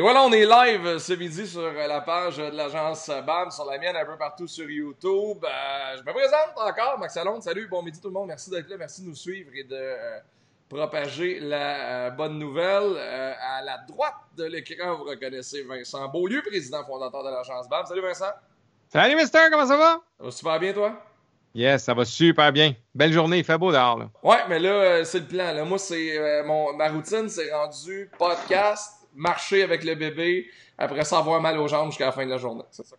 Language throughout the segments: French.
Et voilà, on est live ce midi sur la page de l'agence BAM, sur la mienne, un peu partout sur YouTube. Euh, je me présente encore, Max Alonde. Salut, bon midi tout le monde. Merci d'être là, merci de nous suivre et de euh, propager la euh, bonne nouvelle. à la droite de l'écran, vous reconnaissez Vincent Beaulieu, président fondateur de l'agence BAM. Salut Vincent. Salut Mister, comment ça va? Ça va super bien toi? Yes, ça va super bien. Belle journée, il fait beau dehors. Là. Ouais, mais là, c'est le plan. Là. Moi, c'est mon ma routine, c'est rendu podcast marcher avec le bébé, après ça avoir mal aux jambes jusqu'à la fin de la journée. C'est ça.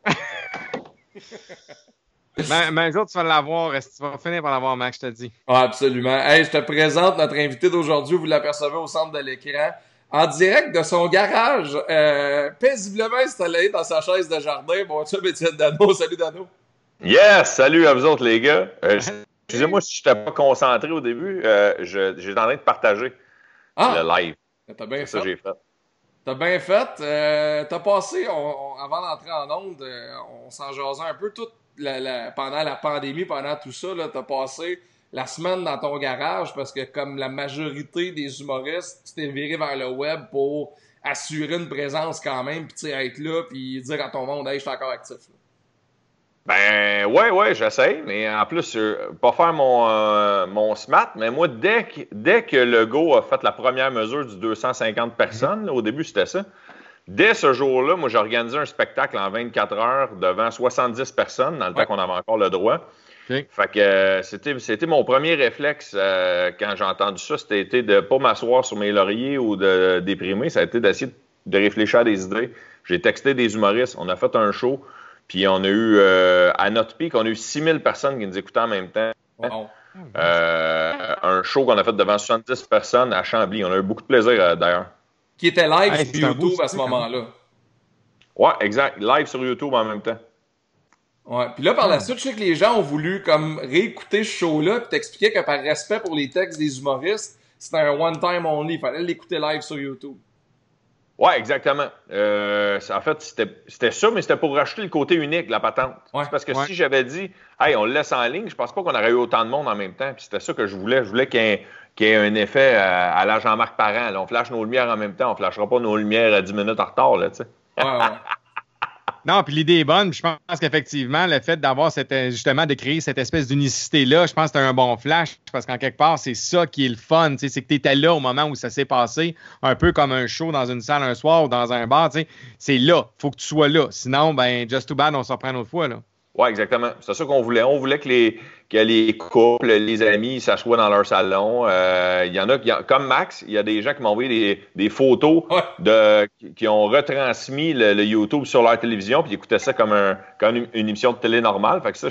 mais, mais jour, tu vas l'avoir. Tu vas finir par l'avoir, Max, je te dis. Ah, absolument. Hey, je te présente notre invité d'aujourd'hui. Vous l'apercevez au centre de l'écran. En direct de son garage, euh, paisiblement installé dans sa chaise de jardin. Bon, tu Étienne Dano. Salut, Dano. Yes! Salut à vous autres, les gars. Euh, excusez-moi si je n'étais pas concentré au début. Euh, J'étais en train de partager ah! le live. T'as bien fait. Ça, j'ai fait. T'as bien fait. Euh, t'as passé, avant d'entrer en onde, euh, on s'en jasait un peu toute pendant la pandémie, pendant tout ça. T'as passé la semaine dans ton garage parce que, comme la majorité des humoristes, tu t'es viré vers le web pour assurer une présence quand même, puis être là, puis dire à ton monde, hey, je suis encore actif. Ben ouais, ouais, j'essaie, mais en plus, euh, pas faire mon, euh, mon SMAT, mais moi, dès que, dès que le Go a fait la première mesure du 250 personnes, au début c'était ça, dès ce jour-là, moi j'ai organisé un spectacle en 24 heures devant 70 personnes, dans le temps qu'on avait encore le droit. Fait que euh, c'était, c'était mon premier réflexe quand j'ai entendu ça, c'était de pas m'asseoir sur mes lauriers ou de déprimer, ça a été d'essayer de réfléchir à des idées. J'ai texté des humoristes, on a fait un show. Puis on a eu, euh, à notre pic, on a eu 6000 personnes qui nous écoutaient en même temps. Euh, un show qu'on a fait devant 70 personnes à Chambly. On a eu beaucoup de plaisir euh, d'ailleurs. Qui était live sur YouTube à ce moment-là. Ouais, exact. Live sur YouTube en même temps. Ouais. Puis là, par la suite, je sais que les gens ont voulu comme réécouter ce show-là puis t'expliquer que par respect pour les textes des humoristes, c'était un one-time only. Il fallait l'écouter live sur YouTube. Oui, exactement. Euh, en fait, c'était ça, mais c'était pour racheter le côté unique de la patente. parce que si j'avais dit, hey, on le laisse en ligne, je pense pas qu'on aurait eu autant de monde en même temps. Puis c'était ça que je voulais. Je voulais qu'il y, ait un effet à, à la Jean-Marc Parent. on flash nos lumières en même temps. On flashera pas nos lumières à 10 minutes en retard. Là, tu sais. Non, puis l'idée est bonne. Je pense qu'effectivement, le fait d'avoir cette, euh, justement, de créer cette espèce d'unicité-là, je pense que c'est un bon flash parce qu'en quelque part, c'est ça qui est le fun. C'est que tu étais là au moment où ça s'est passé, un peu comme un show dans une salle un soir ou dans un bar. C'est là. faut que tu sois là. Sinon, ben, just too bad, on s'en prend une autre fois. Là. Oui, exactement. C'est ça qu'on voulait. On voulait que les, que les couples, les amis s'assoient dans leur salon. Euh, il y en a, comme Max, il y a des gens qui m'ont envoyé des, des photos de, qui, ont retransmis le, YouTube sur leur télévision, puis ils écoutaient ça comme, un, comme une, émission de télé normale. Fait que ça,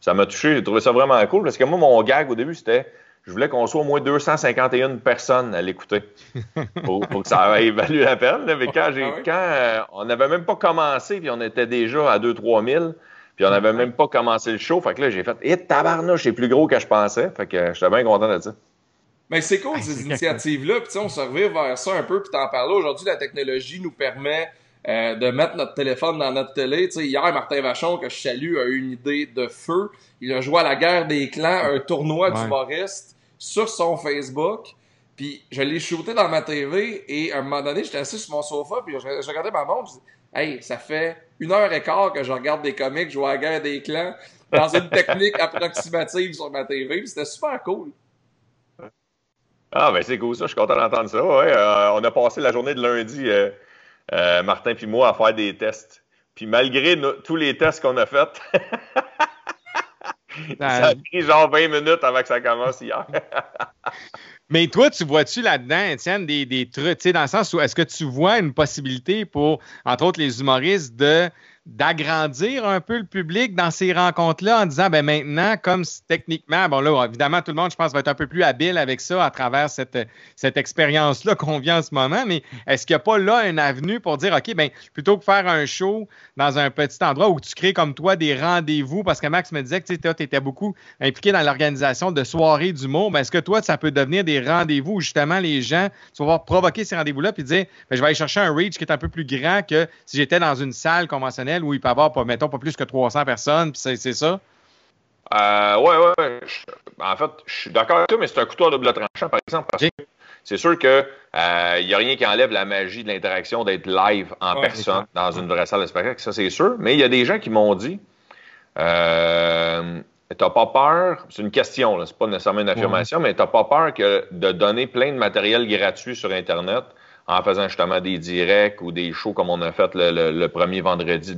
ça m'a touché. J'ai trouvé ça vraiment cool parce que moi, mon gag au début, c'était je voulais qu'on soit au moins 251 personnes à l'écouter pour, que ça ait valu la peine. Mais quand, j'ai, ah quand euh, on n'avait même pas commencé, puis on était déjà à 2-3 000, puis on n'avait même pas commencé le show. Fait que là, j'ai fait Eh, tabarnouche, c'est plus gros que je pensais. Fait que j'étais bien content de ça. Mais c'est cool, ces initiatives-là. Puis on se revient vers ça un peu. Puis t'en parlais aujourd'hui, la technologie nous permet euh, de mettre notre téléphone dans notre télé. sais, hier, Martin Vachon, que je salue, a eu une idée de feu. Il a joué à la guerre des clans, un tournoi d'humoristes sur son Facebook. Puis je l'ai shooté dans ma TV et à un moment donné, j'étais assis sur mon sofa, puis je, regardais ma montre, Hey, ça fait une heure et quart que je regarde des comics, je vois la guerre des clans dans une technique approximative sur ma TV. C'était super cool. Ah, ben c'est cool ça, je suis content d'entendre ça. Ouais, euh, on a passé la journée de lundi, euh, euh, Martin puis moi, à faire des tests. Puis malgré tous les tests qu'on a faits, ça a pris genre 20 minutes avant que ça commence hier. Mais toi, tu vois-tu là-dedans, Étienne, des, des trucs, tu sais, dans le sens où est-ce que tu vois une possibilité pour, entre autres, les humoristes de d'agrandir un peu le public dans ces rencontres-là en disant, ben maintenant, comme techniquement, bon là, évidemment, tout le monde, je pense, va être un peu plus habile avec ça à travers cette, cette expérience-là qu'on vit en ce moment, mais est-ce qu'il n'y a pas là une avenue pour dire, OK, ben plutôt que faire un show dans un petit endroit où tu crées comme toi des rendez-vous, parce que Max me disait que tu étais beaucoup impliqué dans l'organisation de soirées d'humour, ben est-ce que toi, ça peut devenir des rendez-vous où justement les gens, tu vas pouvoir provoquer ces rendez-vous-là puis dire, ben, je vais aller chercher un reach qui est un peu plus grand que si j'étais dans une salle conventionnelle où il peut y avoir, pas, mettons, pas plus que 300 personnes, puis c'est ça? Euh, ouais, ouais. en fait, je suis d'accord avec toi, mais c'est un couteau à double tranchant, par exemple, parce que c'est sûr que il n'y a rien qui enlève la magie de l'interaction d'être live en personne dans une vraie salle de spectacle, ça c'est sûr. Mais il y a des gens qui m'ont dit euh, T'as pas peur, c'est une question, c'est pas nécessairement une affirmation, mais t'as pas peur que de donner plein de matériel gratuit sur Internet en faisant justement des directs ou des shows comme on a fait le, premier vendredi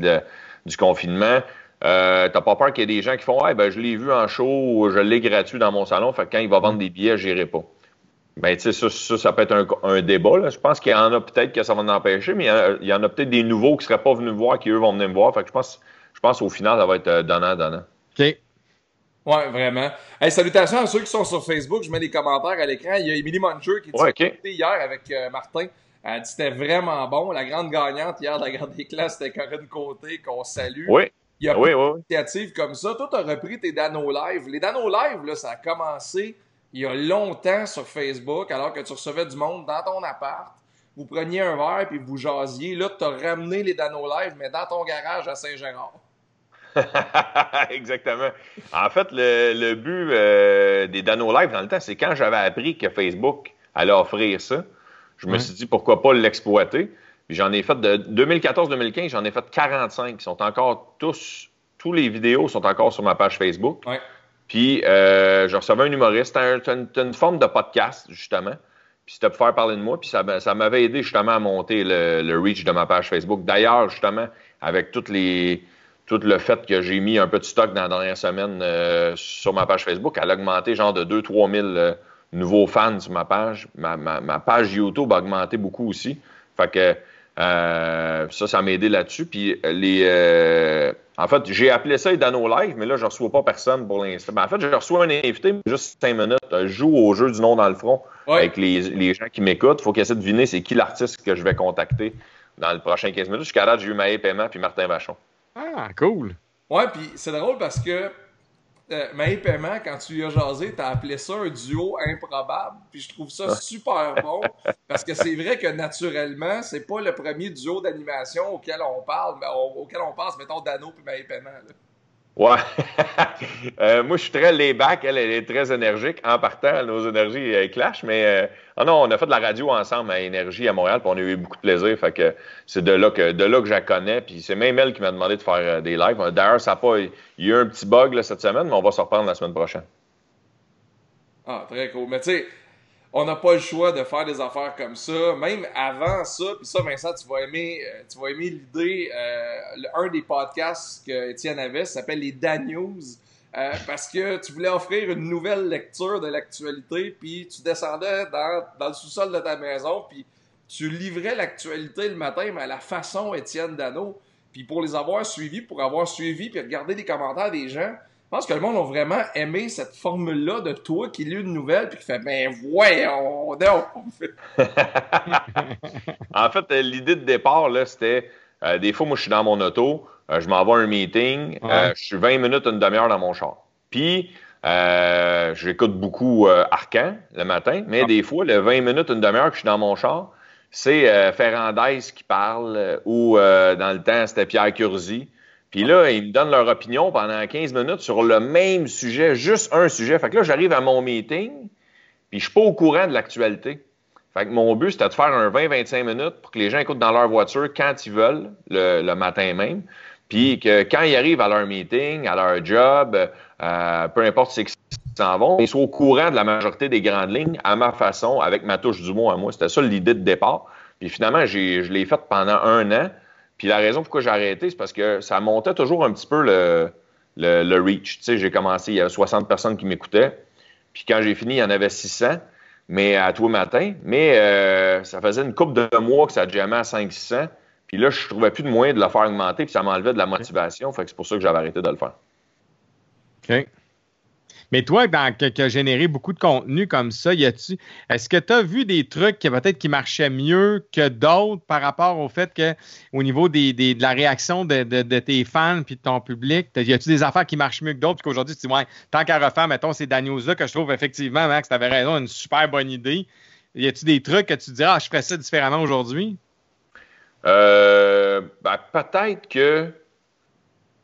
du confinement. Euh, t'as pas peur qu'il y ait des gens qui font hey, ben je l'ai vu en show ou je l'ai gratuit dans mon salon, fait que quand il va vendre des billets, j'irai pas. Ben, tu sais, ça, ça, peut être un, débat. Je pense qu'il y en a peut-être que ça va en empêcher, mais il y en a, peut-être des nouveaux qui ne seraient pas venus me voir, qui eux vont venir me voir. Fait que je pense, je pense au final, ça va être donnant-donnant. Euh. Ouais, vraiment. Hey, salutations à ceux qui sont sur Facebook. Je mets les commentaires à l'écran. Il y a Emily Muncher qui dit hier avec euh, Martin. Elle dit c'était vraiment bon. La grande gagnante hier de la Grande des classes, c'était Corinne Côté, qu'on salue. Oui. Il y a oui, oui, initiatives comme ça. Toi, tu as repris tes Dano Live. Les Dano Live, là, ça a commencé il y a longtemps sur Facebook, alors que tu recevais du monde dans ton appart. Vous preniez un verre puis vous jasiez. Là, tu as ramené les Dano Live, mais dans ton garage à Saint-Gérard. Exactement. En fait, le, but euh, des Dano Live dans le temps, c'est quand j'avais appris que Facebook allait offrir ça, je me suis dit pourquoi pas l'exploiter? j'en ai fait de 2014-2015, j'en ai fait 45 qui sont encore tous, tous les vidéos sont encore sur ma page Facebook. Puis euh, je recevais un humoriste, c'était une, forme de podcast justement. Puis c'était pour faire parler de moi, puis ça, ça m'avait aidé justement à monter le, le reach de ma page Facebook. D'ailleurs, justement, avec toutes les, tout le fait que j'ai mis un peu de stock dans la dernière semaine euh, sur ma page Facebook, elle a augmenté genre de 2-3 000 euh, nouveaux fans sur ma page. Ma, page YouTube a augmenté beaucoup aussi. Fait que euh, ça, ça m'a aidé là-dessus. Puis les, en fait, j'ai appelé ça Dano Live, mais là, je ne reçois pas personne pour l'instant. Ben, en fait, je reçois un invité, juste 5 minutes. Je joue au jeu du nom dans le front avec les, gens qui m'écoutent. Il faut qu'ils essaient de deviner c'est qui l'artiste que je vais contacter dans le prochain 15 minutes. Jusqu'à date, j'ai eu Maë Paiement puis Martin Vachon. Ah, cool. Ouais, puis c'est drôle parce que euh, Maï Paiement, quand tu lui as jasé, t'as appelé ça un duo improbable. Puis je trouve ça super bon. parce que c'est vrai que naturellement, c'est pas le premier duo d'animation auquel on parle, auquel on pense, mettons, Dano puis Maï Paiement. Ouais. Euh, moi, je suis très layback. Elle, elle est très énergique. En partant, nos énergies euh, clashent. Mais oh non, on a fait de la radio ensemble à Énergie à Montréal, puis on a eu beaucoup de plaisir. Fait que c'est de là que de là que je la connais. Puis c'est même elle qui m'a demandé de faire des lives. D'ailleurs, ça a pas. Il y a eu un petit bug cette semaine, mais on va se reprendre la semaine prochaine. Ah, très cool. Mais tu sais, on n'a pas le choix de faire des affaires comme ça. Même avant ça, puis ça, Vincent, tu vas aimer, euh, tu vas aimer l'idée. Euh, un des podcasts que Étienne avait s'appelle les Dan News. Euh, parce que tu voulais offrir une nouvelle lecture de l'actualité, puis tu descendais dans, dans le sous-sol de ta maison, puis tu livrais l'actualité le matin, mais à la façon Étienne Dano. Puis pour les avoir suivis, pour avoir suivi, puis regarder les commentaires des gens, pense que le monde a vraiment aimé cette formule-là de toi qui lit une nouvelle puis qui fait Ben voyons donc! en fait, euh, l'idée de départ, là, c'était euh, des fois, moi, je suis dans mon auto, euh, je m'envoie un meeting, je suis 20 minutes, une demi-heure dans mon char. Puis, j'écoute beaucoup Arcan le matin, mais ah. des fois, le 20 minutes, une demi-heure que je suis dans mon char, c'est Ferrandez qui parle, ou dans le temps, c'était Pierre Curzi. Puis là, ils me donnent leur opinion pendant 15 minutes sur le même sujet, juste un sujet. Fait que là, j'arrive à mon meeting, puis je suis pas au courant de l'actualité. Fait que mon but, c'était de faire un 20-25 minutes pour que les gens écoutent dans leur voiture quand ils veulent, le, matin même. Puis que quand ils arrivent à leur meeting, à leur job, euh, peu importe c'est qu'ils s'en vont, ils soient au courant de la majorité des grandes lignes à ma façon, avec ma touche du mot à moi. C'était ça l'idée de départ. Puis finalement, je l'ai fait pendant un an. Puis la raison pourquoi j'ai arrêté, c'est parce que ça montait toujours un petit peu le, reach. Tu sais, j'ai commencé, il y a 60 personnes qui m'écoutaient. Puis quand j'ai fini, il y en avait 600, mais à tous les matins. Mais euh, ça faisait une couple de mois que ça jamais à 500-600. Puis là, je trouvais plus de moyen de le faire augmenter, puis ça m'enlevait de la motivation. Fait que c'est pour ça que j'avais arrêté de le faire. OK. Mais toi, dans, qui a généré beaucoup de contenu comme ça, y a-tu, est-ce que tu as vu des trucs qui peut-être qui marchaient mieux que d'autres par rapport au fait que, au niveau de la réaction de, tes fans puis de ton public, y a-tu des affaires qui marchent mieux que d'autres? Puis qu'aujourd'hui, tu dis, ouais, tant qu'à refaire, mettons, c'est Daniels-là que je trouve effectivement, Max, tu avais raison, une super bonne idée. Y a-tu des trucs que tu dirais, ah, je ferais ça différemment aujourd'hui? Euh, ben, peut-être que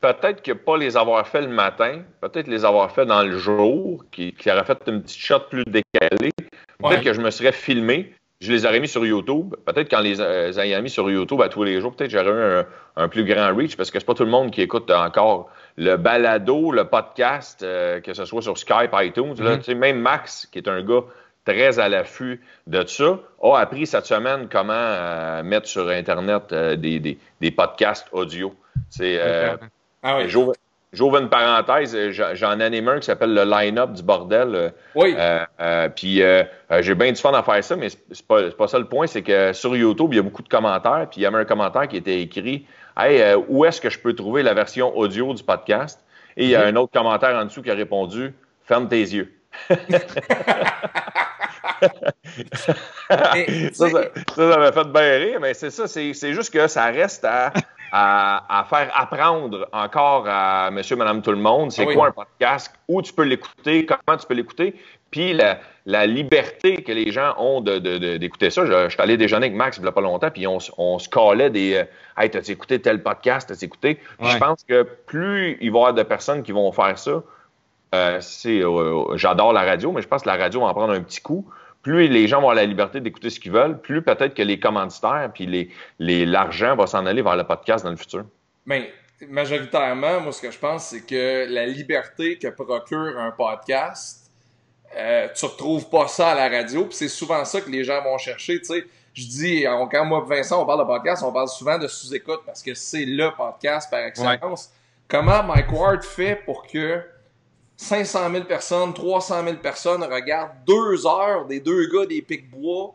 peut-être que pas les avoir fait le matin, peut-être les avoir fait dans le jour, qui, qui aurait fait une petite shot plus décalée. peut-être que je me serais filmé, je les aurais mis sur YouTube. Peut-être quand les euh, ayant mis sur YouTube à tous les jours, peut-être j'aurais eu un, plus grand reach parce que c'est pas tout le monde qui écoute encore le balado, le podcast, euh, que ce soit sur Skype, iTunes. Mm-hmm. Même Max, qui est un gars très à l'affût de ça, a appris cette semaine comment euh, mettre sur Internet des, des, podcasts audio. C'est ah oui. J'ouvre une parenthèse, euh, j'en anime un qui s'appelle le line-up du bordel. Euh, oui. Euh, puis j'ai bien du fun à faire ça, mais c'est pas, pas ça le point, c'est que sur YouTube, il y a beaucoup de commentaires, puis il y avait un commentaire qui était écrit Hey, où est-ce que je peux trouver la version audio du podcast? Et il y a mhm. un autre commentaire en dessous qui a répondu Ferme tes yeux. ça, ça, m'a fait bien rire, mais c'est ça, c'est juste que ça reste à à, faire apprendre encore à monsieur, madame, tout le monde, c'est ah quoi un podcast, où tu peux l'écouter, comment tu peux l'écouter, puis la, liberté que les gens ont d'écouter de, ça. Je, suis allé déjeuner avec Max il n'y a pas longtemps, puis on, se calait des euh, Hey, t'as écouté tel podcast, t'as écouté? Je pense que plus il va y avoir de personnes qui vont faire ça, euh, c'est euh, j'adore la radio, mais je pense que la radio va en prendre un petit coup plus les gens vont avoir la liberté d'écouter ce qu'ils veulent, plus peut-être que les commanditaires puis les, les, l'argent va s'en aller vers le podcast dans le futur. Mais ben, majoritairement, moi, ce que je pense, c'est que la liberté que procure un podcast, euh, tu retrouves pas ça à la radio, puis c'est souvent ça que les gens vont chercher, tu sais. Je dis, quand moi et Vincent, on parle de podcast, on parle souvent de sous-écoute parce que c'est le podcast par excellence. Comment Mike Ward fait pour que 500 000 personnes, 300 000 personnes regardent deux heures des deux gars des pics-bois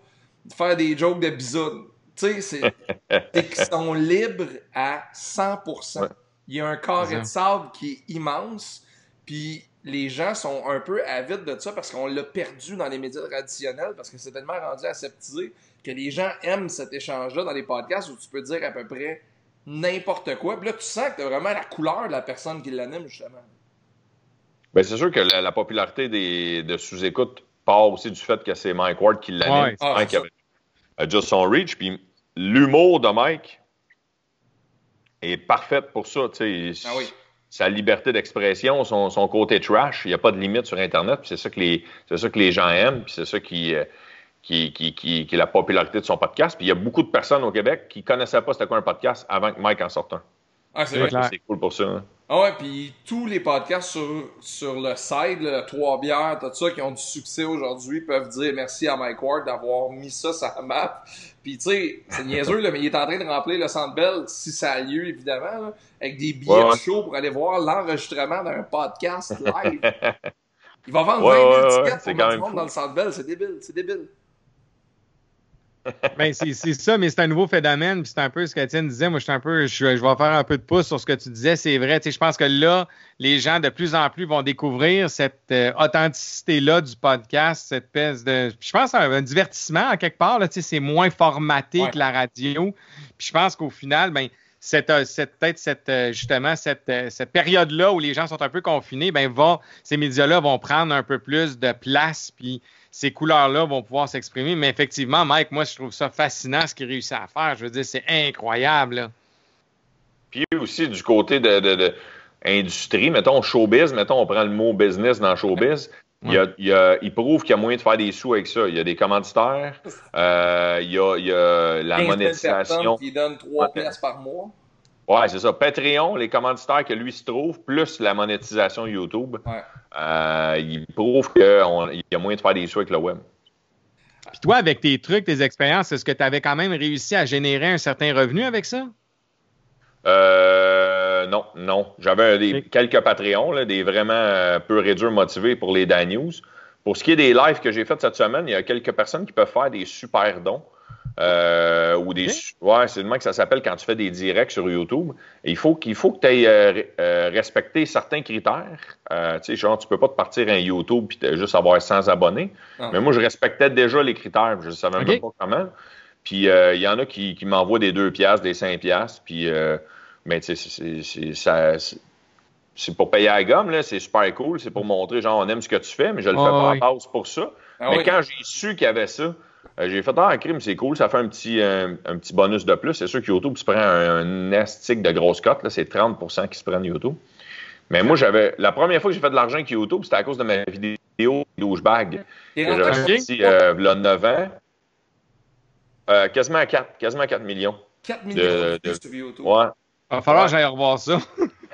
faire des jokes de bisounes. Tu sais, c'est qu'ils sont libres à 100%. Il y a un carré de sable qui est immense, puis les gens sont un peu avides de ça parce qu'on l'a perdu dans les médias traditionnels, parce que c'est tellement rendu aseptisé que les gens aiment cet échange-là dans les podcasts où tu peux dire à peu près n'importe quoi. Puis là, tu sens que tu as vraiment la couleur de la personne qui l'anime, justement. Bien, c'est sûr que la, popularité des, de sous-écoute part aussi du fait que c'est Mike Ward qui l'anime. Ouais, Mike a juste son reach. Puis l'humour de Mike est parfaite pour ça. Ah oui. Sa liberté d'expression, son, son, côté trash, il n'y a pas de limite sur Internet. C'est ça, que les, ça que les gens aiment. Puis c'est ça qui, euh, qui, qui, qui, est la popularité de son podcast. Puis il y a beaucoup de personnes au Québec qui ne connaissaient pas c'était quoi un podcast avant que Mike en sorte un. Ah, c'est C'est cool pour ça. Hein. Ah ouais, puis tous les podcasts sur, sur le site, Trois bières, tout ça, qui ont du succès aujourd'hui, peuvent dire merci à Mike Ward d'avoir mis ça sur la map. Puis tu sais, c'est niaiseux, là, mais il est en train de remplir le Centre Bell, si ça a lieu, évidemment, avec des billets ouais, chauds pour aller voir l'enregistrement d'un podcast live. il va vendre 20 000 tickets pour mettre du monde dans le Centre Bell, c'est débile, c'est débile ben, c'est ça, mais c'est un nouveau phénomène. Puis c'est un peu ce qu'Étienne disait. Moi, je, un peu, je, vais faire un peu de pouce sur ce que tu disais. C'est vrai. Je pense que là, les gens de plus en plus vont découvrir cette euh, authenticité-là du podcast, cette espèce de. Je pense un, un divertissement, en quelque part. C'est moins formaté que la radio. Puis je pense qu'au final, ben, cette, euh, cette peut-être cette, euh, justement cette, cette période-là où les gens sont un peu confinés, ben, va, ces médias-là vont prendre un peu plus de place. Puis ces couleurs-là vont pouvoir s'exprimer. Mais effectivement, Mike, moi, je trouve ça fascinant ce qu'il réussit à faire. Je veux dire, c'est incroyable. Puis aussi, du côté de, de, industrie, mettons showbiz, mettons, on prend le mot business dans showbiz. Il, y a, il, il, prouve qu'il y a moyen de faire des sous avec ça. Il y a des commanditaires, euh, il, y a, il, y a, la monétisation. qui donne 3 pièces par mois. Ouais, c'est ça. Patreon, les commanditaires que lui se trouve, plus la monétisation YouTube, euh, il prouve qu'il y a moyen de faire des sous avec le web. Puis toi, avec tes trucs, tes expériences, est-ce que tu avais quand même réussi à générer un certain revenu avec ça? Euh, non, non. J'avais quelques Patreons, des vraiment euh, peu réduits motivés pour les Dan News. Pour ce qui est des lives que j'ai fait cette semaine, il y a quelques personnes qui peuvent faire des super dons. Euh, ou des. Ouais, c'est le que ça s'appelle quand tu fais des directs sur YouTube. il faut qu'il faut que tu aies euh, euh, respecté certains critères. tu sais, genre, tu peux pas te partir un YouTube et juste avoir 100 abonnés. Ah. Mais moi, je respectais déjà les critères. Je savais même pas comment. Puis il y en a qui, qui m'envoient des 2 piastres, des 5 piastres. Puis, mais tu sais, c'est pour payer à la gomme, là, c'est super cool. C'est pour montrer, genre, on aime ce que tu fais, mais je le fais pas à base pour ça. Ah mais quand j'ai su qu'il y avait ça, euh, j'ai fait ah, un crime, c'est cool, ça fait un petit, un, petit bonus de plus. C'est sûr que YouTube se prend un, un de grosse cote, c'est 30% qui se prennent YouTube. Mais moi, j'avais. La première fois que j'ai fait de l'argent avec YouTube, c'était à cause de ma vidéo douchebag que j'avais sorti euh, il y a 9 ans. Euh, quasiment à 4, quasiment 4 millions. 4 millions de- de de- sur YouTube. Ouais. Il va falloir Ouais. que j'aille revoir ça.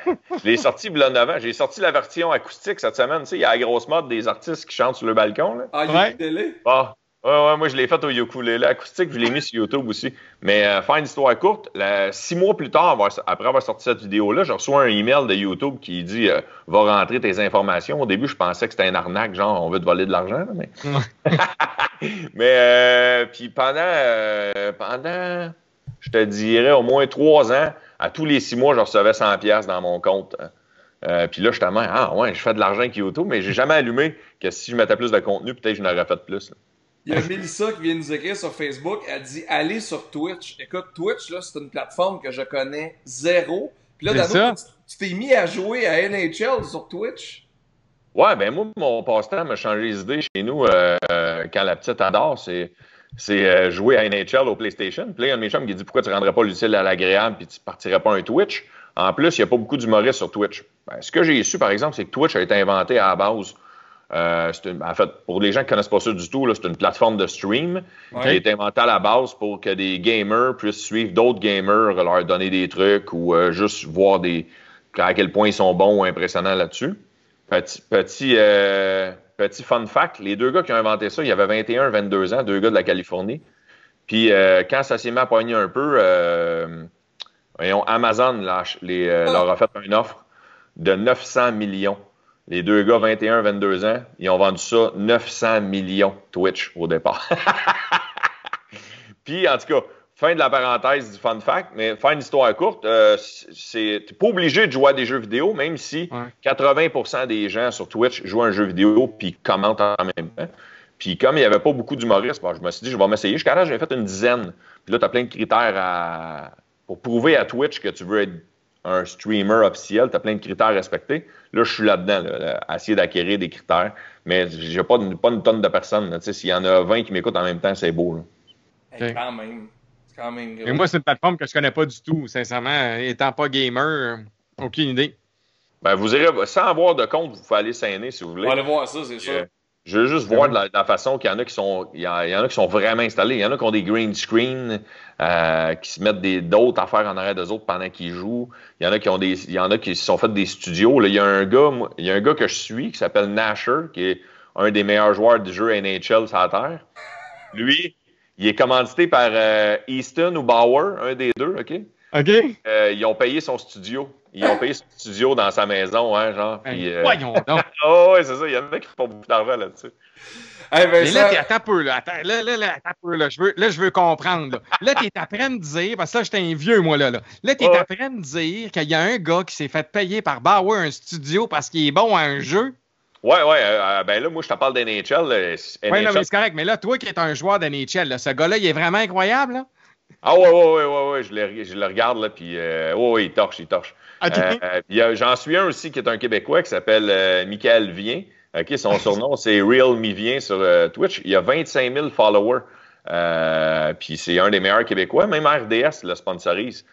Je l'ai sorti a 9 ans. J'ai sorti la version acoustique cette semaine. Tu sais, il y a la grosse mode des artistes qui chantent sur le balcon. Là. Ah, il Ouais. Ah, ouais, ouais, moi je l'ai fait au ukulélé acoustique, je l'ai mis sur YouTube aussi. Mais euh, faire une histoire courte, six mois plus tard, avoir- après avoir sorti cette vidéo-là, je reçois un email de YouTube qui dit euh, Va rentrer tes informations. Au début, je pensais que c'était un arnaque, genre on veut te voler de l'argent. Mais, mais euh, puis pendant, euh, pendant, je te dirais, au moins trois ans, à tous les six mois, je recevais 100$ piastres dans mon compte. Euh, puis là, je t'amène, ah ouais, je fais de l'argent avec YouTube, mais j'ai jamais allumé que si je mettais plus de contenu, peut-être que je n'aurais fait plus. là. Il y a Mélissa qui vient nous écrire sur Facebook. Elle dit Allez sur Twitch. Écoute, Twitch, là, c'est une plateforme que je connais zéro. Puis là, Dano, tu t'es mis à jouer à NHL sur Twitch? Ouais, ben moi, mon passe-temps m'a changé les idées chez nous euh, quand la petite adore, c'est c'est euh, jouer à NHL au PlayStation. Puis là, il y a un de mes chums qui dit pourquoi tu ne rendrais pas l'utile à l'agréable puis tu partirais pas un Twitch? En plus, il n'y a pas beaucoup d'humoristes sur Twitch. Ben, ce que j'ai su, par exemple, c'est que Twitch a été inventé à la base. Euh, une- en fait, pour les gens qui ne connaissent pas ça du tout, c'est une plateforme de stream qui a été inventée à la base pour que des gamers puissent suivre d'autres gamers, leur donner des trucs ou euh, juste voir des, à quel point ils sont bons ou impressionnants là-dessus. Petit, petit, euh, petit fun fact, les deux gars qui ont inventé ça, il y avait 21, 22 ans, deux gars de la Californie. Puis quand ça s'est mis à pogner un peu, voyons, Amazon lâche- les, euh, leur a fait une offre de 900 millions. Les deux gars, 21, 22 ans, ils ont vendu ça 900 millions Twitch au départ. Puis, en tout cas, fin de la parenthèse du fun fact, mais faire une histoire courte, euh, c'est pas obligé de jouer à des jeux vidéo, même si Ouais. 80% des gens sur Twitch jouent à un jeu vidéo puis commentent en même temps. Puis comme il n'y avait pas beaucoup d'humoristes, bon, je me suis dit, je vais m'essayer. Jusqu'à là, j'avais fait une dizaine. Puis là, tu as plein de critères à... pour prouver à Twitch que tu veux être un streamer officiel. Tu as plein de critères à respecter. Là, je suis là-dedans, là, là, à essayer d'acquérir des critères. Mais j'ai pas, pas une tonne de personnes. là. Tu sais, S'il y en a 20 qui m'écoutent en même temps, c'est beau. là. Hey. Quand même. C'est quand même. Et moi, c'est une plateforme que je connais pas du tout, sincèrement. Étant pas gamer, euh, aucune idée. Ben, vous irez, sans avoir de compte, vous pouvez aller s'aîner si vous On voulez. va aller voir ça, c'est sûr. Je veux juste voir de la, de la façon qu'il y en a qui sont, il y, en- a qui sont vraiment installés. Il y en a qui ont des green screen, euh, qui se mettent des- d'autres affaires en arrière d'eux autres pendant qu'ils jouent. Il y en a qui ont des, il y en a qui se sont fait des studios. Là, il y a un gars, moi- il y a un gars que je suis qui s'appelle Nasher, qui est un des meilleurs joueurs du jeu NHL sur la terre. Lui, il est commandité par euh, Easton ou Bauer, un des deux, ok? OK? Euh, ils ont payé son studio. Ils ont payé son studio dans sa maison, hein, genre. Ben, puis, euh, Voyons donc. Ah ouais, c'est ça. Il y en a qui font beaucoup d'argent là-dessus. Hey, Mais là, t'es attends un peu, là. Attends, là, là, là, attends un peu, là. Je veux, là, je veux comprendre, là. Là, t'es après me dire, parce que là, j'étais un vieux, moi, là. Là, là t'es Ouais. après me dire qu'il y a un gars qui s'est fait payer par Bauer un studio parce qu'il est bon à un jeu. Ouais, ouais. euh, ben là, moi, je te parle d'NHL. là. Oui, mais c'est correct. Mais là, toi qui es un joueur d'NHL, ce gars-là, il est vraiment incroyable, là. Ah ouais, ouais, ouais, ouais, ouais. Je le, je le regarde, là, puis euh, ouais, ouais, il torche, il torche. Euh, il y a- J'en suis un aussi qui est un Québécois qui s'appelle euh, Michael Vien. OK, son surnom, c'est Real Mivien sur euh, Twitch. Il a 25 000 followers. Euh, puis c'est un des meilleurs Québécois. Même RDS le sponsorise.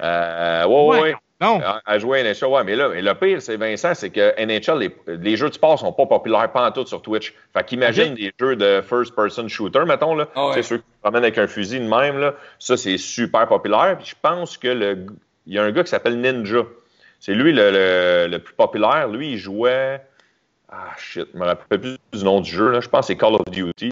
Euh, ouais, ouais, ouais. Non. À, à jouer à NHL, ouais, mais là, mais le pire, c'est Vincent, c'est que NHL, les, les jeux de sport sont pas populaires pas en tout sur Twitch. Fait qu'imagine des jeux de first-person shooter, mettons, là. Ah ouais. Tu sais, ceux qui se promènent avec un fusil de même, là. Ça, c'est super populaire. Puis je pense que le, il y a un gars qui s'appelle Ninja. C'est lui le, le- le plus populaire. Lui, il jouait. Ah shit, je me rappelle plus du nom du jeu. Là. Je pense que c'est Call of Duty.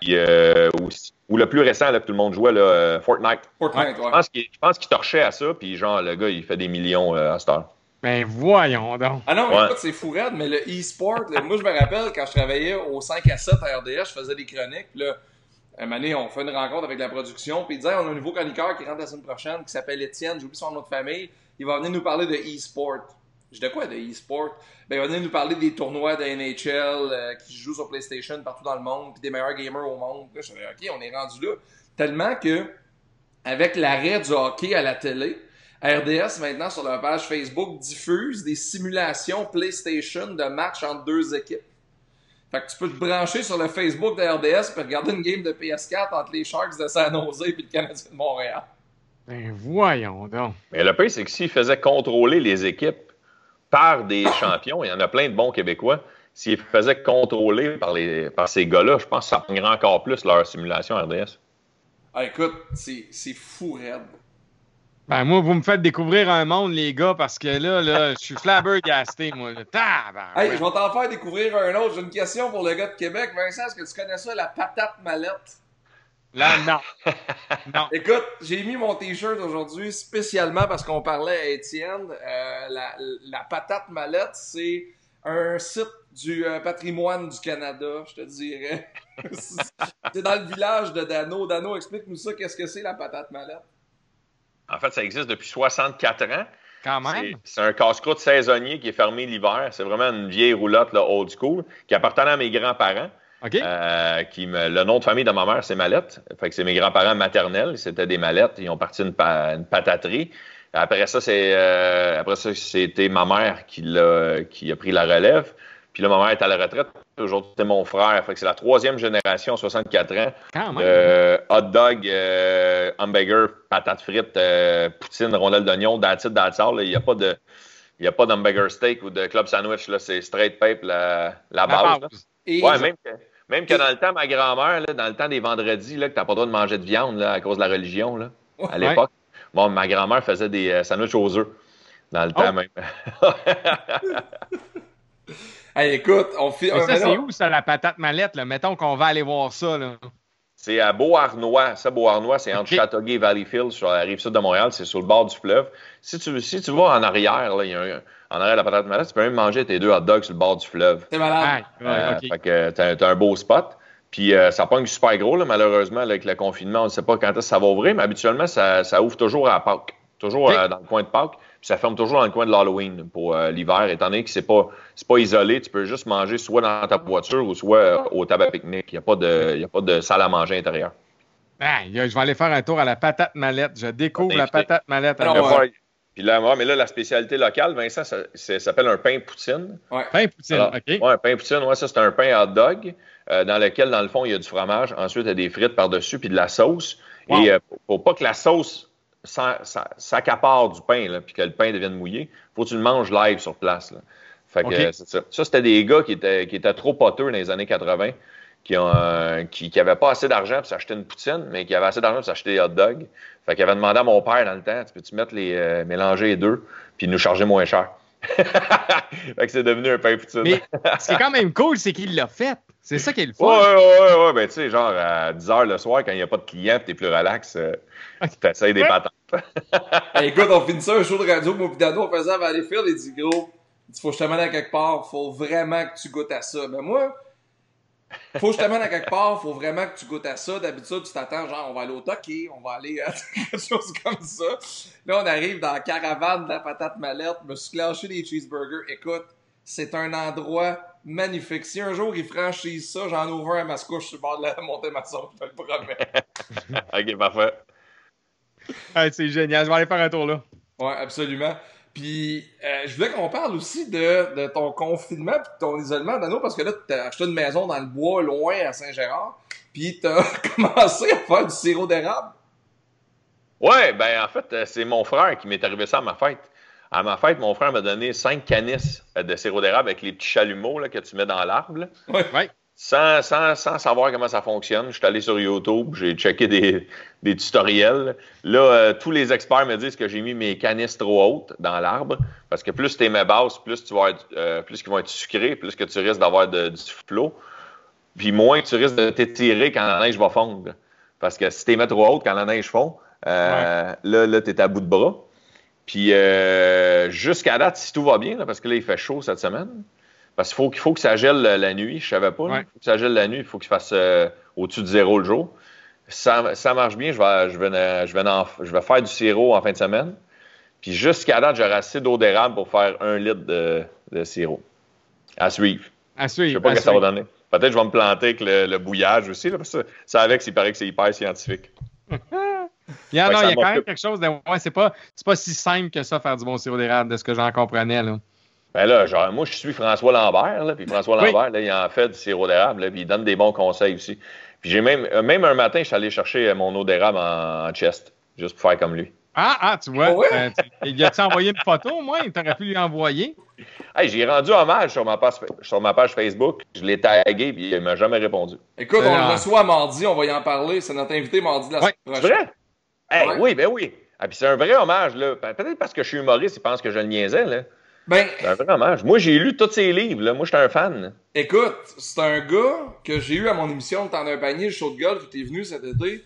Puis, euh, aussi- ou le plus récent là, que tout le monde jouait, là, euh, Fortnite. Fortnite, Je ouais. pense qu'il je pense qu'il torchait à ça. Puis genre, le gars, il fait des millions euh, à cette heure. Ben, voyons donc. Ah non, mais Ouais. écoute, c'est fou raide, mais le e-sport, là, moi je me rappelle quand je travaillais au 5 à 7 à RDS, je faisais des chroniques, puis là, un moment donné, on fait une rencontre avec la production, puis il disait, on a un nouveau chroniqueur qui rentre la semaine prochaine, qui s'appelle Étienne, j'oublie son nom de famille, il va venir nous parler de e-sport. Je dis de quoi de e-sport? Ben, il va venir nous parler des tournois de NHL euh, qui se jouent sur PlayStation partout dans le monde, puis des meilleurs gamers au monde. Là, je dis, ok, on est rendu là. Tellement que, avec l'arrêt du hockey à la télé, RDS, maintenant, sur leur page Facebook, diffuse des simulations PlayStation de matchs entre deux équipes. Fait que tu peux te brancher sur le Facebook de RDS et regarder une game de PS4 entre les Sharks de San Jose et le Canadien de Montréal. Ben, voyons donc. Mais le pire, c'est que s'il faisait contrôler les équipes par des champions, il y en a plein de bons Québécois. s'ils faisaient contrôler par, les, par ces gars-là, je pense que ça prendrait encore plus leur simulation RDS. Ah, écoute, c'est fou raide. Ben, moi, vous me faites découvrir un monde, les gars, parce que là, là, je suis flabbergasté, moi. Là. hey, je vais t'en faire découvrir un autre. J'ai une question pour le gars de Québec. Vincent, est-ce que tu connais ça, la patate mallette? Là, non. non. Écoute, j'ai mis mon t-shirt aujourd'hui spécialement parce qu'on parlait à Étienne. Euh, la, la, patate mallette, c'est un site du euh, patrimoine du Canada, je te dirais. c'est dans le village de Dano. Dano, explique-nous ça. Qu'est-ce que c'est la patate mallette? En fait, ça existe depuis 64 ans. Quand même. C'est un casse-croûte saisonnier qui est fermé l'hiver. C'est vraiment une vieille roulotte là, old school qui appartenait à mes grands-parents. Euh, qui le nom de famille de ma mère, c'est Mallette. Fait que c'est mes grands-parents maternels. C'était des mallettes. Ils ont parti une, une pataterie. Après ça, c'est euh, après ça, c'était ma mère qui, l'a, qui a pris la relève. Puis là, ma mère est à la retraite. Aujourd'hui, c'est mon frère. Fait que c'est la troisième génération, 64 ans. Euh, hot dog, euh, hamburger, patates frites, poutine, rondelle d'oignon, d'attitude, d'attitude. Il n'y a pas de... Il a pas d'hamburger steak ou de club sandwich, là, c'est straight pipe la, la base. Ouais, même que, même que dans le temps, ma grand-mère, dans le temps des vendredis, là, que t'as pas le droit de manger de viande là, à cause de la religion, là, à l'époque, bon, ma grand-mère faisait des sandwichs aux œufs. Dans le oh. temps même. Hey, écoute, on fait. ça, c'est où, ça, la patate mallette? Là? Mettons qu'on va aller voir ça. Là. C'est à Beauharnois. Ça, Beauharnois, c'est entre Châteauguay et Valleyfield, sur la rive sud de Montréal. C'est sur le bord du fleuve. Si tu, si tu vas en arrière, là, il y a un, en arrière de la patate mallette, tu peux même manger tes deux hot dogs sur le bord du fleuve. C'est malade. Euh, Fait que t'as, as un beau spot. Puis euh, ça pogne super gros, là, malheureusement, avec le confinement. On ne sait pas quand est-ce que ça va ouvrir, mais habituellement, ça, ça ouvre toujours à Pâques. Toujours euh, dans le coin de Pâques. Puis ça ferme toujours dans le coin de l'Halloween pour euh, l'hiver, étant donné que c'est pas pas isolé, tu peux juste manger soit dans ta voiture ou soit euh, au tabac pique-nique. Il n'y a, pas de, a pas de salle à manger intérieure. Ah, je vais aller faire un tour à la patate mallette. Je découvre la patate mallette. Puis là, mais là, la spécialité locale, Vincent, ça, s'appelle un pain poutine. Pain poutine, OK. Oui, un pain poutine, ouais, ça, c'est un pain hot dog euh, dans lequel, dans le fond, il y a du fromage. Ensuite, il y a des frites par-dessus, puis de la sauce. Et pour pas que la sauce s'accapare du pain, là, puis que le pain devienne mouillé, faut que tu le manges live sur place. Là. Fait que, ça. ça c'était des gars qui étaient, qui étaient trop poteux dans les années 80, qui ont euh, qui, qui, pas assez d'argent pour s'acheter une poutine, mais qui avaient assez d'argent pour s'acheter des hot dogs. Fait qu'ils avaient demandé à mon père dans le temps, tu peux-tu mettre les euh, mélanger les deux, puis nous charger moins cher. fait que c'est devenu un pain poutine. Mais ce qui est quand même cool, c'est qu'il l'a fait. C'est ça qui est le fun. Ouais, ouais, ouais. Ben, tu sais, genre à 10 h le soir, quand il n'y a pas de clients, tu es plus relax, euh, tu essaies des patates. écoute, on finit ça un show de radio, moi, Dano, on faisait à Valleyfield, il dit, gros, il faut que je te mène à quelque part, faut vraiment que tu goûtes à ça. Mais moi, faut que je te mène à quelque part, faut vraiment que tu goûtes à ça. D'habitude, tu t'attends, genre, on va aller au Toki, on va aller à quelque chose comme ça. Là, on arrive dans la caravane de la patate mallette, me suis clenché des cheeseburgers. Écoute, c'est un endroit magnifique. Si un jour ils franchissent ça, j'en ouvre un à Mascouche sur le bord de la montée maçon, je te le promets. ok, parfait. c'est génial, je vais aller faire un tour là. Ouais, absolument. Puis, euh, je voulais qu'on parle aussi de, de ton confinement et de ton isolement, Dano, parce que là, tu as acheté une maison dans le bois, loin, à Saint-Gérard, puis tu as commencé à faire du sirop d'érable. Ouais, ben en fait, euh, c'est mon frère qui m'est arrivé ça à ma fête. À ma fête, mon frère m'a donné cinq canisses euh, de sirop d'érable avec les petits chalumeaux là, que tu mets dans l'arbre. Oui. Sans, sans, sans, savoir comment ça fonctionne. Je suis allé sur YouTube, j'ai checké des, des, tutoriels. Là, euh, tous les experts me disent que j'ai mis mes canisses trop hautes dans l'arbre. Parce que plus tu mets basses, plus tu vas euh, plus qu'ils vont être sucrés, plus que tu risques d'avoir du flot. Puis moins tu risques de t'étirer quand la neige va fondre. Parce que si tu mets trop hautes quand la neige fond, là, là tu es à bout de bras. Puis euh, jusqu'à date, si tout va bien, parce que là, il fait chaud cette semaine, parce qu'il faut, qu'il faut que ça gèle la nuit, je savais pas. Il faut que ça gèle la nuit, il faut qu'il fasse euh, au-dessus de zéro le jour. Ça, ça marche bien, je vais, je, vais, je, vais je vais faire du sirop en fin de semaine. Puis jusqu'à date, j'aurai assez d'eau d'érable pour faire un litre de, de sirop. À suivre. À suivre. Je sais pas ce que ça va donner. Peut-être que je vais me planter avec le, bouillage aussi, là, parce que ça avec, il paraît que c'est hyper scientifique. Il y a, non, il y a quand même quelque chose de. Ouais, c'est pas, pas si simple que ça, faire du bon sirop d'érable, de ce que j'en comprenais. Là. Ben là, genre, moi, je suis François Lambert, là, puis François Lambert, là, il en fait du sirop d'érable, puis il donne des bons conseils aussi. Puis j'ai même, euh, même un matin, je suis allé chercher euh, mon eau d'érable en, chest, juste pour faire comme lui. Ah, ah, tu vois. Euh, il a-tu envoyé une photo, moi? Il t'aurait pu lui envoyer. Hey, j'ai rendu hommage sur ma, page, sur ma page Facebook. Je l'ai tagué puis il m'a jamais répondu. Écoute, on le reçoit mardi, on va y en parler. C'est notre invité mardi de la semaine prochaine. Oui, ben oui. Ah, puis c'est un vrai hommage, là. Peut-être parce que je suis humoriste, il pense que je le niaisais, là. Ben, c'est un vrai hommage. Moi, j'ai lu tous ses livres, là. Moi, j'étais un fan. Écoute, c'est un gars que j'ai eu à mon émission de T'en un panier, le show de golf, tu es venu cet été.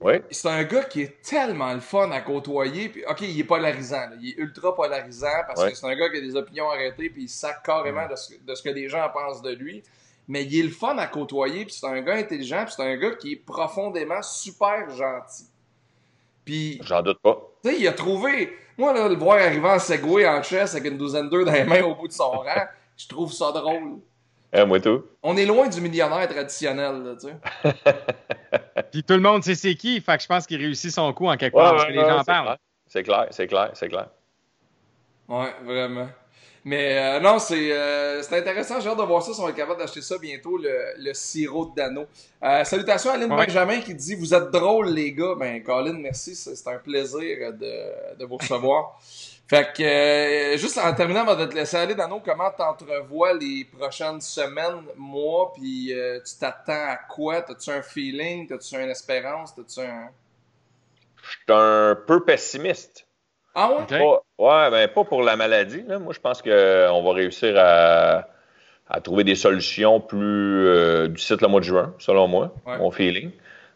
Oui. C'est un gars qui est tellement le fun à côtoyer. Puis, ok, il est polarisant. Il est ultra polarisant parce que c'est un gars qui a des opinions arrêtées puis il sac carrément de, ce, que les gens pensent de lui. Mais il est le fun à côtoyer. Puis c'est un gars intelligent. Puis c'est un gars qui est profondément super gentil. Puis. J'en doute pas. Tu sais, il a trouvé. Moi, là, le voir arriver en Segway en chess avec une douzaine d'œufs dans les mains au bout de son rang, je trouve ça drôle. Eh, moi tout. On est loin du millionnaire traditionnel, là, tu sais. Puis tout le monde sait c'est qui, fait que je pense qu'il réussit son coup en quelque part parce que les gens parlent. C'est clair, c'est clair, c'est clair. Ouais, vraiment. Mais euh, non, euh, c'est intéressant. J'ai hâte de voir ça si on va être capable d'acheter ça bientôt, le, sirop de Dano. Euh, salutations à Aline Benjamin qui dit Vous êtes drôles, les gars. Ben, Colin, merci. C'est un plaisir de, de vous recevoir. Fait que, euh, juste en terminant, on va te laisser aller, Dano, comment t'entrevois les prochaines semaines, mois, puis euh, tu t'attends à quoi? T'as-tu un feeling? T'as-tu une espérance? T'as-tu un... Je suis un peu pessimiste. Ah ouais? Pas, ouais, ben pas pour la maladie. Là. Moi, je pense qu'on va réussir à, trouver des solutions plus euh, du site le mois de juin, selon moi, mon feeling.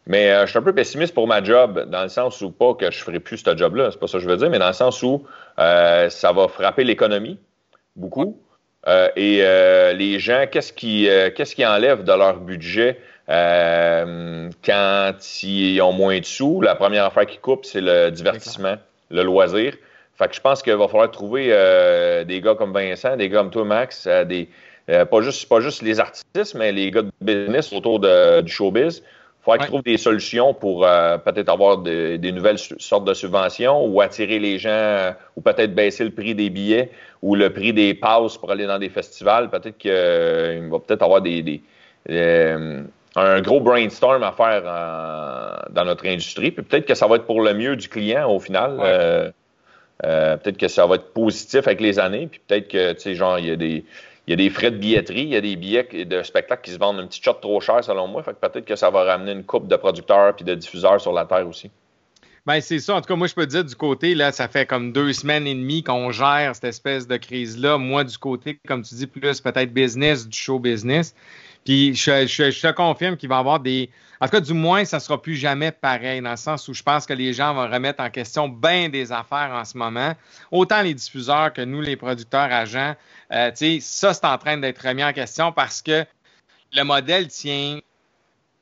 Mais euh, je suis un peu pessimiste pour ma job, dans le sens où pas que je ferai plus ce job-là, c'est pas ça que je veux dire, mais dans le sens où euh, ça va frapper l'économie beaucoup. Euh, et les gens, qu'est-ce qui, qu'est-ce qui enlève de leur budget quand ils ont moins de sous? La première affaire qui coupe, c'est le divertissement, le loisir. Fait que je pense qu'il va falloir trouver des gars comme Vincent, des gars comme toi, Max, des, pas, juste, pas juste les artistes, mais les gars de business autour de, du showbiz il faudrait qu'ils trouvent des solutions pour euh, peut-être avoir des nouvelles sortes de subventions ou attirer les gens euh, ou peut-être baisser le prix des billets ou le prix des passes pour aller dans des festivals. Peut-être qu'il euh, va peut-être avoir des, un gros brainstorm à faire dans notre industrie. Puis peut-être que ça va être pour le mieux du client au final. peut-être que ça va être positif avec les années. Puis peut-être que, tu sais, genre, il y a des il y a des frais de billetterie, il y a des billets de spectacles qui se vendent une petite shot trop cher, selon moi. Fait que peut-être que ça va ramener une coupe de producteurs puis de diffuseurs sur la Terre aussi. Ben, c'est ça. En tout cas, moi, je peux te dire du côté, là, ça fait comme deux semaines et demie qu'on gère cette espèce de crise-là. Moi, du côté, comme tu dis, plus peut-être business, du show business. Puis je, je, te confirme qu'il va y avoir des. En tout cas, du moins, ça ne sera plus jamais pareil, dans le sens où je pense que les gens vont remettre en question bien des affaires en ce moment. Autant les diffuseurs que nous, les producteurs agents. Euh, ça, c'est en train d'être remis en question parce que le modèle tient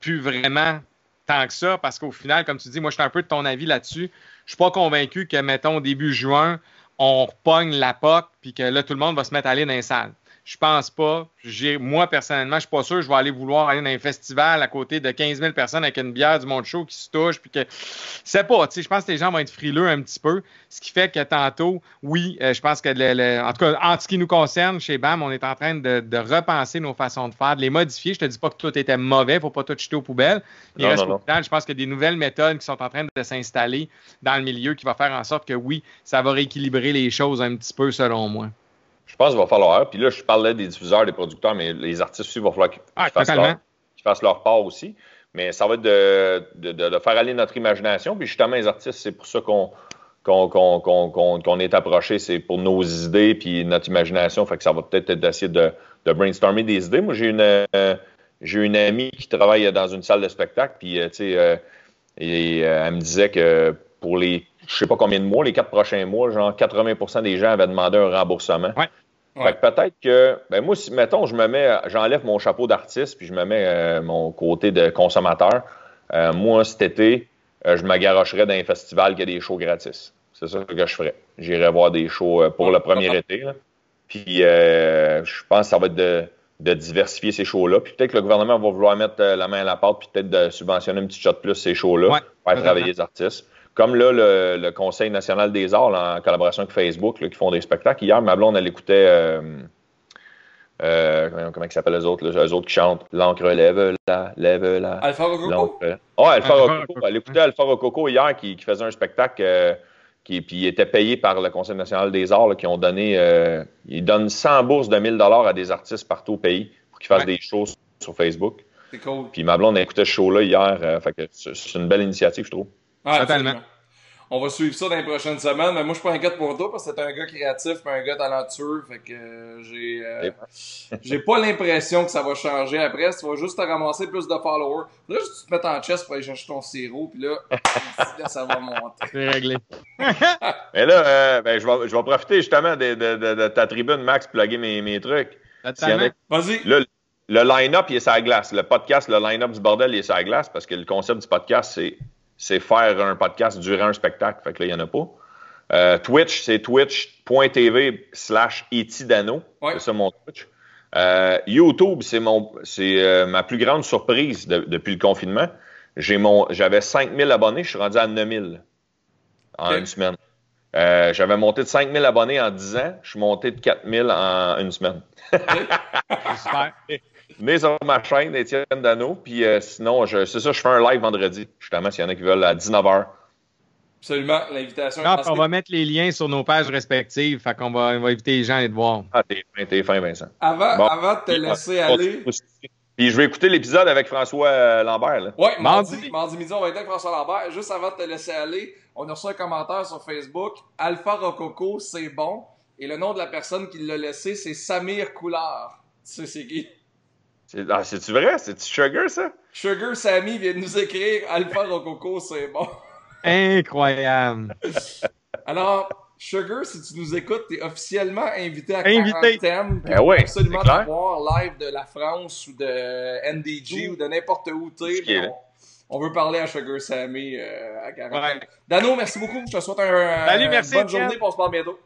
plus vraiment tant que ça, parce qu'au final, comme tu dis, moi, je suis un peu de ton avis là-dessus. Je suis pas convaincu que, mettons, début juin, on repogne la POC, puis que là, tout le monde va se mettre à aller dans les salles. Je pense pas. Moi, personnellement, je suis pas sûr que je vais aller vouloir aller dans un festival à côté de 15 000 personnes avec une bière du monde chaud qui se touche. Puis que. C'est pas, tu sais, je pense que les gens vont être frileux un petit peu. Ce qui fait que tantôt, oui, euh, je pense que, en tout cas, en ce qui nous concerne, chez BAM, on est en train de, repenser nos façons de faire, de les modifier. Je te dis pas que tout était mauvais, faut pas tout jeter aux poubelles. Il reste je pense qu'il y a des nouvelles méthodes qui sont en train de s'installer dans le milieu qui va faire en sorte que, oui, ça va rééquilibrer les choses un petit peu, selon moi. Je pense qu'il va falloir. Puis là, je parlais des diffuseurs, des producteurs, mais les artistes aussi, il va falloir qu'ils ah, fassent, leur, part aussi. Mais ça va être de, faire aller notre imagination. Puis justement, les artistes, c'est pour ça qu'on qu'on est approché, c'est pour nos idées puis notre imagination. Fait que ça va peut-être être, d'essayer de, brainstormer des idées. Moi, j'ai une, euh, j'ai une amie qui travaille dans une salle de spectacle, puis euh, tu sais, euh, et, elle me disait que pour les je sais pas combien de mois, les quatre prochains mois, genre 80% des gens avaient demandé un remboursement. Ouais. Peut-être que, ben moi, si, mettons, je me mets, j'enlève mon chapeau d'artiste, puis je me mets euh, mon côté de consommateur. Euh, moi, cet été, euh, je m'agarocherais dans un festival qui a des shows gratis. C'est ça que je ferais. J'irais voir des shows pour le premier été. Puis, je pense que ça va être de, diversifier ces shows-là. Puis peut-être que le gouvernement va vouloir mettre la main à la pâte, puis peut-être de subventionner un petit shot de plus ces shows-là pour faire travailler les artistes. Comme là, le, Conseil national des arts, en collaboration avec Facebook, qui font des spectacles. Hier, ma blonde, elle écoutait. Euh, euh, comment, ils s'appellent les autres? Les autres qui chantent L'encre lève la, lève la. Alpha Rococo? Oh, Alpha Rococo. Elle écoutait Alpha Rococo hier qui, faisait un spectacle. Euh, qui, puis il était payé par le Conseil national des arts, là, qui ont donné, euh, ils donnent 100 bourses de 1000 dollars à des artistes partout au pays pour qu'ils fassent Ouais. des shows sur Facebook. C'est cool. Puis ma blonde a écouté ce show-là hier, euh, fait que c'est c'est une belle initiative, je trouve. Totalement. absolument. On va suivre ça dans les prochaines semaines, mais moi je suis pas inquiète pour toi parce que t'es un gars créatif et un gars talentueux, fait que euh, j'ai euh, j'ai pas l'impression que ça va changer après, tu vas juste te ramasser plus de followers. Là, tu te mets en chest pour aller chercher ton sirop, puis là, là ça va monter. C'est réglé. Mais là, euh, ben, je, vais, je vais profiter justement de, de- de- de ta tribune, Max, plugger mes, mes trucs. Vas-y. Là, le line-up, il est sur la glace. Le podcast, le line-up du bordel, il est sur la glace parce que le concept du podcast, c'est, c'est faire un podcast durant un spectacle. Fait que là, il n'y en a pas. Euh, Twitch, c'est twitch.tv slash etidano. Ouais. C'est ça mon Twitch. Euh, YouTube, c'est mon, c'est euh, ma plus grande surprise de- depuis le confinement. J'ai mon, j'avais 5000 abonnés, je suis rendu à 9000 en une semaine. Euh, j'avais monté de 5000 abonnés en 10 ans, je suis monté de 4000 en une semaine. Super. Venez sur ma chaîne, Étienne Dano. Puis euh, sinon, je, c'est ça, je fais un live vendredi, justement, s'il y en a qui veulent à 19h. Absolument, l'invitation est Non, lancée. on va mettre les liens sur nos pages respectives. Fait qu'on va, on va inviter les gens à aller te voir. Ah, t'es fin, t'es fin, Vincent. Avant, Bon. avant de te laisser aller. Puis je vais écouter l'épisode avec François euh, Lambert. Mardi, Mardi. mardi midi, on va être avec François Lambert. Juste avant de te laisser aller, on a reçu un commentaire sur Facebook. Alpha Rococo, c'est bon. Et le nom de la personne qui l'a laissé, c'est Samir Coulard. Tu sais c'est qui? C'est, ah, c'est-tu vrai? C'est-tu Sugar, ça? Sugar Sammy vient de nous écrire Alpha Rococo, c'est bon. Incroyable. Alors, Sugar, si tu nous écoutes, t'es officiellement invité à Invité. Quarantaine. Ben ouais, absolument te voir live de la France ou de NDG ou de n'importe où t'es. On, on veut parler à Sugar Sammy euh, à Quarantaine. Ouais. Dano, merci beaucoup. Je te souhaite un, Salut, merci, bonne journée. On se parle bientôt.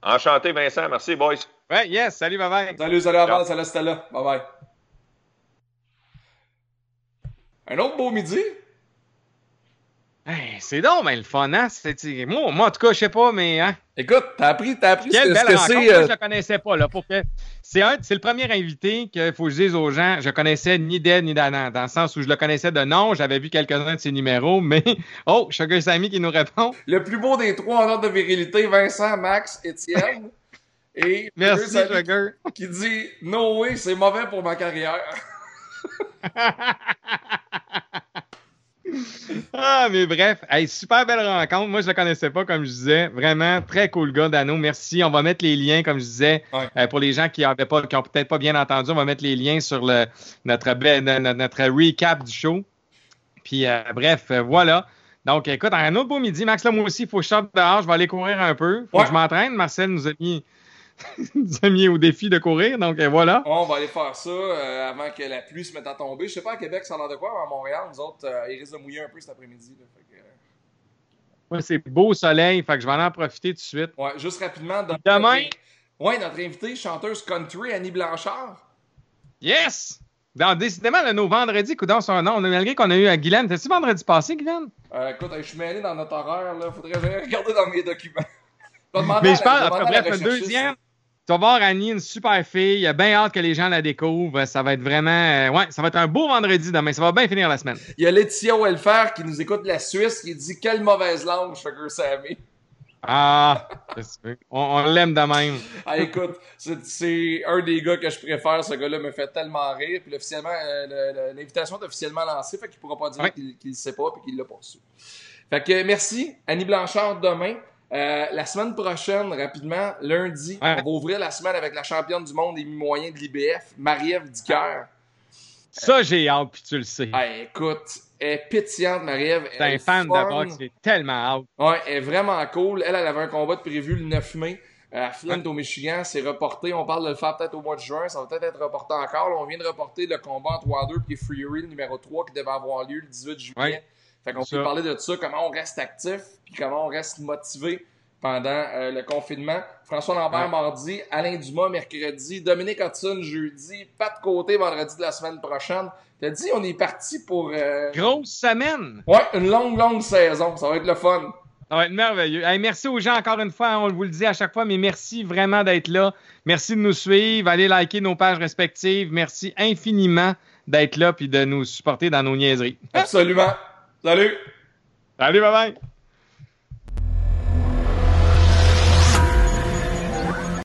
Enchanté, Vincent. Merci, boys. Ouais, yes. Salut, bye bye. Salut, salut à Ciao. salut Stella. Bye bye. Un autre beau midi? Hey, c'est donc, mais le fun, hein? Moi, moi, en tout cas, je sais pas, mais hein? Écoute, t'as appris, t'as appris Quelle ce, belle que rencontre. c'est. Moi, euh, je le connaissais pas, là. Pour que... C'est un, c'est le premier invité qu'il faut que je dise aux gens. Je connaissais ni d'Ed ni d'Adam, dans le sens où je le connaissais de nom. J'avais vu quelques-uns de ses numéros, mais oh, Sugar Sammy qui nous répond. Le plus beau des trois en ordre de virilité, Vincent, Max, Étienne. Et Merci, Sugar. qui dit No way, c'est mauvais pour ma carrière. Ah, mais bref, hey, super belle rencontre. Moi, je le connaissais pas, comme je disais. Vraiment, très cool gars, Dano. Merci. On va mettre les liens, comme je disais, Ouais. euh, pour les gens qui avaient pas, qui ont peut-être pas bien entendu. On va mettre les liens sur le, notre, notre, notre recap du show. Puis, euh, bref, euh, voilà. Donc, écoute, un autre beau midi. Max, là, moi aussi, il faut que je sorte dehors. Je vais aller courir un peu. Faut Ouais. que je m'entraîne. Marcel nous a mis, nous a mis au défi de courir. Donc, euh, voilà. On va aller faire ça euh, avant que la pluie se mette à tomber. Je sais pas à Québec, ça a l'air de quoi, mais à Montréal, nous autres, euh, il risque de mouiller un peu cet après-midi. que, euh, Moi, c'est beau soleil. Fait que je vais en profiter tout de suite. Ouais, juste rapidement. notre- Demain? Ouais, notre invitée, chanteuse country, Annie Blanchard. Yes! Dans, décidément, là, nos vendredis, coudons son nom. Malgré qu'on a eu à Guylaine. C'était-tu vendredi passé, Guylaine? Euh, écoute, je suis mêlé dans notre horaire, là. Faudrait regarder dans mes documents. Mais je parle, après, bref, deuxième. Tu vas voir Annie, une super fille. Il a bien hâte que les gens la découvrent. Ça va être vraiment. euh, ouais, ça va être un beau vendredi demain. Ça va bien finir la semaine. Il y a Laetitia Welfare qui nous écoute de la Suisse qui dit Quelle mauvaise langue, Sugar Sammy. Ah, on, on l'aime de même. Ah, écoute, c'est- un des gars que je préfère. Ce gars-là me fait tellement rire. Puis officiellement, euh, l'invitation est officiellement lancée. Fait qu'il pourra pas dire Ouais. qu'il le sait pas puis qu'il l'a pas su. Fait que merci, Annie Blanchard, demain. Euh, la semaine prochaine, rapidement, lundi, Ouais. on va ouvrir la semaine avec la championne du monde des mi-moyens de l'IBF, Marie-Ève Dicker. Ça, j'ai hâte, puis tu le sais. Ah, écoute, elle est pétillante, Marie-Ève. T'es Elle un fan de boxe, j'ai tellement hâte. Ouais, elle est vraiment cool. Elle, elle avait un combat de prévu le 9 mai à Flint, au Michigan. C'est reporté. On parle de le faire peut-être au mois de juin. Ça va peut-être être reporté encore. Là, on vient de reporter le combat entre Wilder et Fury, le numéro 3, qui devait avoir lieu le 18 juillet. Ouais. Fait qu'on peut parler de ça, comment on reste actif, puis comment on reste motivé pendant euh, le confinement. François Lambert Ouais. mardi, Alain Dumas mercredi, Dominique Hudson jeudi, Pat Côté vendredi de la semaine prochaine. T'as dit, on est parti pour euh, Grosse semaine. ouais, une longue, longue saison. Ça va être le fun. Ça va être merveilleux. Merci aux gens encore une fois. On vous le dit à chaque fois, mais merci vraiment d'être là. Merci de nous suivre. Allez liker nos pages respectives. Merci infiniment d'être là puis de nous supporter dans nos niaiseries. Absolument. Salut! Salut, bye bye.